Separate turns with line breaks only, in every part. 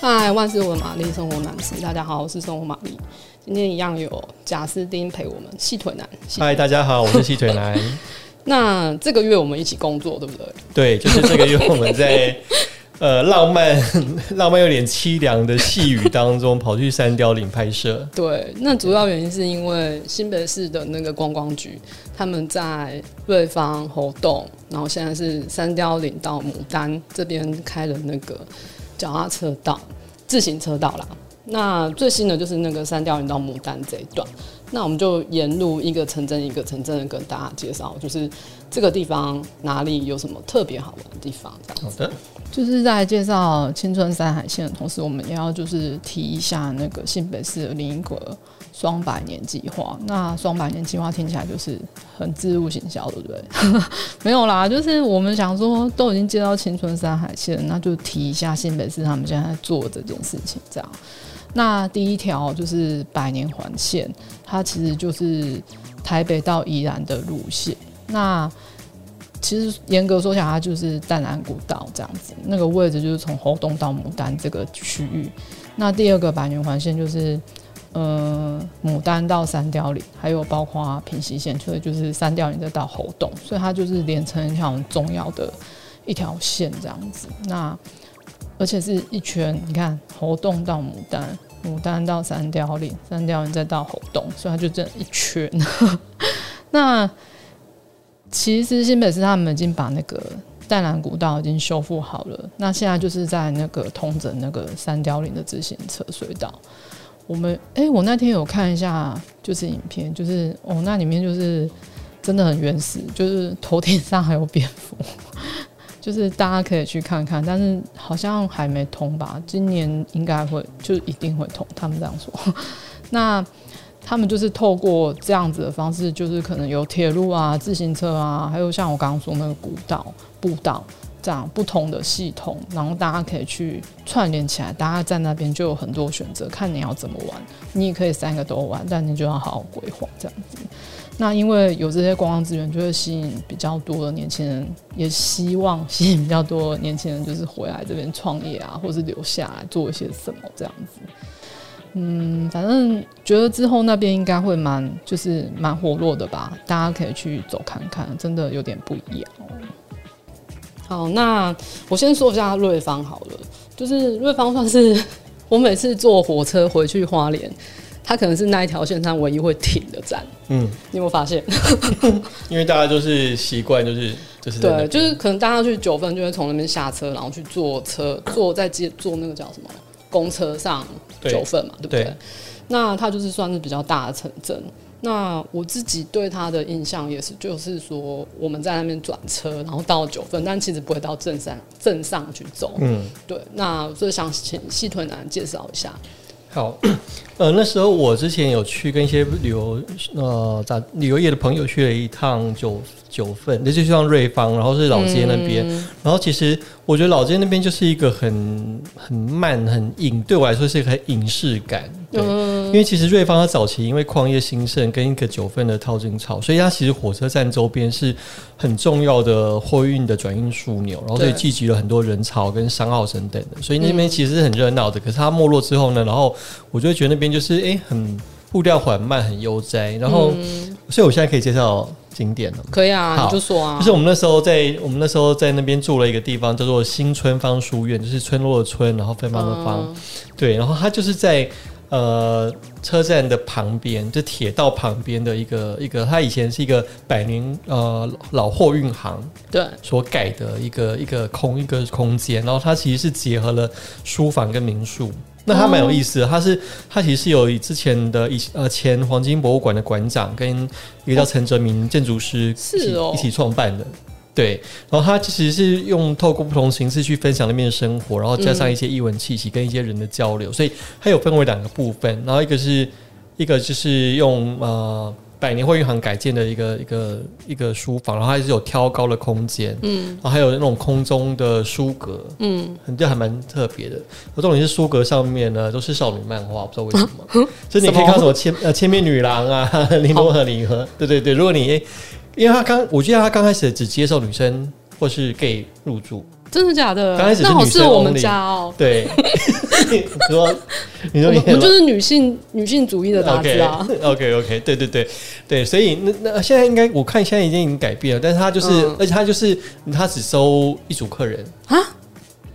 嗨，万事问玛丽，生活男士，大家好，我是生活玛丽。今天一样有贾斯汀陪我们，细腿男。
嗨，大家好，我是细腿男。
那这个月我们一起工作，对不对？
对，就是这个月我们在 呃浪漫、浪漫有点凄凉的细雨当中，跑去三雕岭拍摄。
对，那主要原因是因为新北市的那个观光局，他们在瑞芳、活动，然后现在是三雕岭到牡丹这边开了那个。脚踏车道、自行车道啦。那最新的就是那个三貂岭到牡丹这一段。那我们就沿路一个城镇一个城镇的跟大家介绍，就是这个地方哪里有什么特别好玩的地方。这样。好的。就是在介绍青春山海线的同时，我们也要就是提一下那个新北市的另一个。双百年计划，那双百年计划听起来就是很自入行销，对不对？没有啦，就是我们想说，都已经接到青春山海线，那就提一下新北市他们现在在做这件事情。这样，那第一条就是百年环线，它其实就是台北到宜兰的路线。那其实严格说起来，它就是淡蓝古道这样子，那个位置就是从猴硐到牡丹这个区域。那第二个百年环线就是。呃，牡丹到三貂岭，还有包括平溪线，所以就是三貂岭再到猴洞，所以它就是连成一条很重要的一条线这样子。那而且是一圈，你看猴洞到牡丹，牡丹到三貂岭，三貂岭再到猴洞，所以它就这一圈。那其实新北市他们已经把那个淡蓝古道已经修复好了，那现在就是在那个通整那个三貂岭的自行车隧道。我们哎、我那天有看一下，就是影片，就是哦，那里面就是真的很原始，就是头顶上还有蝙蝠，就是大家可以去看看，但是好像还没通吧？今年应该会，就一定会通，他们这样说。那他们就是透过这样子的方式，就是可能有铁路啊、自行车啊，还有像我刚刚说那个古道、步道。这样不同的系统，然后大家可以去串联起来，大家在那边就有很多选择，看你要怎么玩。你也可以三个都玩，但你就要好好规划这样子。那因为有这些观光资源，就会吸引比较多的年轻人，也希望吸引比较多年轻人，就是回来这边创业啊，或是留下来做一些什么这样子。嗯，反正觉得之后那边应该会蛮，就是蛮活络的吧。大家可以去走看看，真的有点不一样。好，那我先说一下瑞芳好了，就是瑞芳算是我每次坐火车回去花莲，它可能是那一条线上唯一会停的站。嗯，你有没有发现？
因为大家就是习惯，就是就是
对，就是可能大家去九份就会从那边下车，然后去坐车，坐在接坐那个叫什么公车上九份嘛，对，不对？对，那它就是算是比较大的城镇。那我自己对他的印象也是，就是说我们在那边转车，然后到九份，但其实不会到镇上镇上去走。嗯，对。那所以想请细腿男介绍一下。
好，呃，那时候我之前有去跟一些旅游呃在旅游业的朋友去了一趟九九份，那就像瑞芳，然后是老街那边，嗯、然后其实我觉得老街那边就是一个很很慢很隐，对我来说是一个很隐士感。对，嗯、因为其实瑞芳它早期因为矿业兴盛，跟一个九份的淘金潮，所以它其实火车站周边是很重要的货运的转运枢纽，然后所以聚集了很多人潮跟商号等等的，所以那边其实是很热闹的。可是它没落之后呢，然后我就会觉得那边就是哎、欸、很步调缓慢，很悠哉。然后，嗯、所以我现在可以介绍景点了。
可以啊，你就说啊。
就是我们那时候在我们那时候在那边住了一个地方叫做新春芳书院，就是村落的村，然后芬芳的芳。嗯、对，然后它就是在。呃，车站的旁边，就铁道旁边的一个一个，它以前是一个百年呃老货运行对。所改的一个一个空一个空间，然后它其实是结合了书房跟民宿，那它蛮有意思的，它是它其实是有之前的以呃前黄金博物馆的馆长跟一个叫陈哲明建筑师是哦。一起创办的。对，然后它其实是用透过不同形式去分享那边的生活，然后加上一些艺文气息跟一些人的交流，嗯、所以它有分为两个部分，然后一个是一个就是用呃百年货运行改建的一个一个一个书房，然后还是有挑高的空间，嗯，然后还有那种空中的书阁，嗯，这还蛮特别的。而重点是书阁上面呢都是少女漫画，不知道为什么，所以你可以看什么千呃千面女郎啊，林罗河离合，对对对，如果你。因为他刚，我记得他刚开始只接受女生或是 gay 入住，
真的假的？
刚开始是
那好适合我
们
家哦。
对，你说你说
我
你
们我就是女性女性主义的杂志啊。
OK OK，对对对。对，所以那那现在应该我看现在已经已经改变了，但是他就是，
嗯。
而且他就是他只收一组客人。
啊，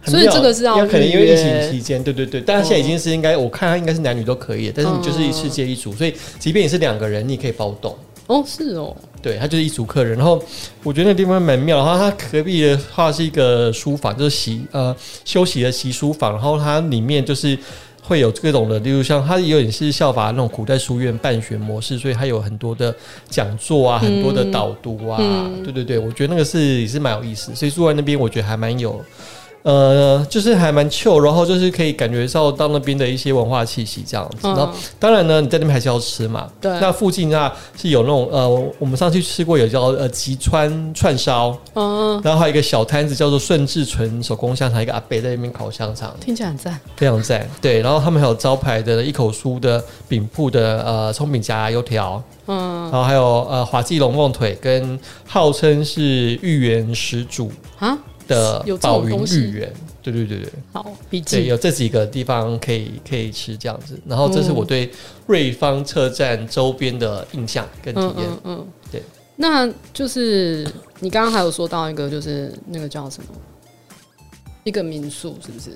所以这个是要
可能因为疫情期间，对对对，但是现在已经是应该，我看他应该是男女都可以，但是你就是一次接一组，所以即便你是两个人，你也可以包栋。
哦，是哦，
对，他就是一组客人，然后我觉得那个地方蛮妙。然后他隔壁的话是一个书房，就是习呃休息的习书房，然后它里面就是会有各种的，例如像它有点是效法那种古代书院办学模式，所以它有很多的讲座啊，很多的导读啊，
嗯
对对对，我觉得那个是也是蛮有意思。所以住在那边，我觉得还蛮有。呃，就是还蛮 chill，然后就是可以感觉到到那边的一些文化气息这样子。然后当然呢，你在那边还是要吃嘛。
对。
那附近啊是有那种呃，我们上次吃过有叫呃吉川串烧，嗯，然后还有一个小摊子叫做顺治纯手工香肠，一个阿伯在那边烤香肠，
听起来很赞，
非常赞。对，然后他们还有招牌的一口酥的饼铺的呃葱饼夹油条，嗯，然后还有呃华记龙凤腿跟号称是芋圆始祖啊。的宝云御园，对对对对，
好，笔记。
对，有这几个地方可以可以吃这样子，然后这是我对瑞芳车站周边的印象跟体验，嗯，嗯，嗯。对。
那就是你刚刚还有说到一个，就是那个叫什么，一个民宿是不是？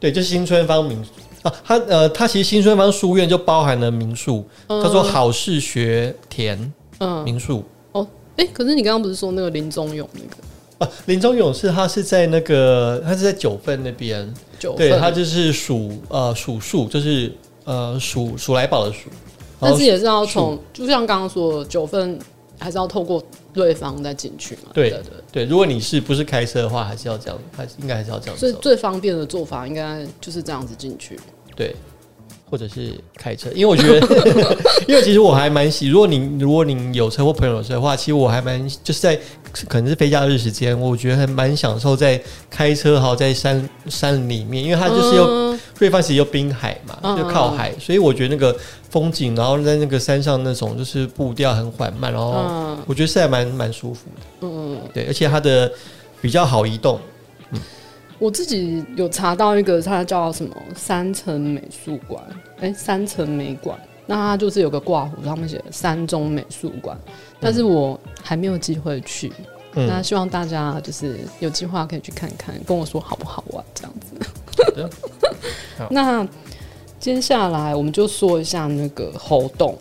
对，就是新春方民宿啊，它呃，它其实新春方书院就包含了民宿，嗯、叫做好事学田，嗯，民宿。
哦，哎、欸，可是你刚刚不是说那个林宗勇那个？
啊，林中勇士他是在那个，他是在九份那边，
九份，
对，他就是数呃数数，就是呃数数来宝的数，
但是也是要从，就像刚刚说九份还是要透过对方再进去嘛，
对对对，对，如果你是不是开车的话，还是要这样，还是应该还是要这样，
所以最方便的做法应该就是这样子进去，
对。或者是开车，因为我觉得，因为其实我还蛮喜，如果您如果您有车或朋友有车的话，其实我还蛮就是在可能是非假日时间，我觉得还蛮享受在开车，好在山山里面，因为它就是又瑞芳其实又滨海嘛，就靠海，所以我觉得那个风景，然后在那个山上那种就是步调很缓慢，然后我觉得是还蛮蛮舒服的，嗯，对，而且它的比较好移动。
我自己有查到一个，它叫什么三层美术馆，哎，三层美馆，那它就是有个挂弧，上面写三中美术馆，但是我还没有机会去，嗯、那希望大家就是有计划可以去看看，跟我说好不好玩这样子。那接下来我们就说一下那个猴硐，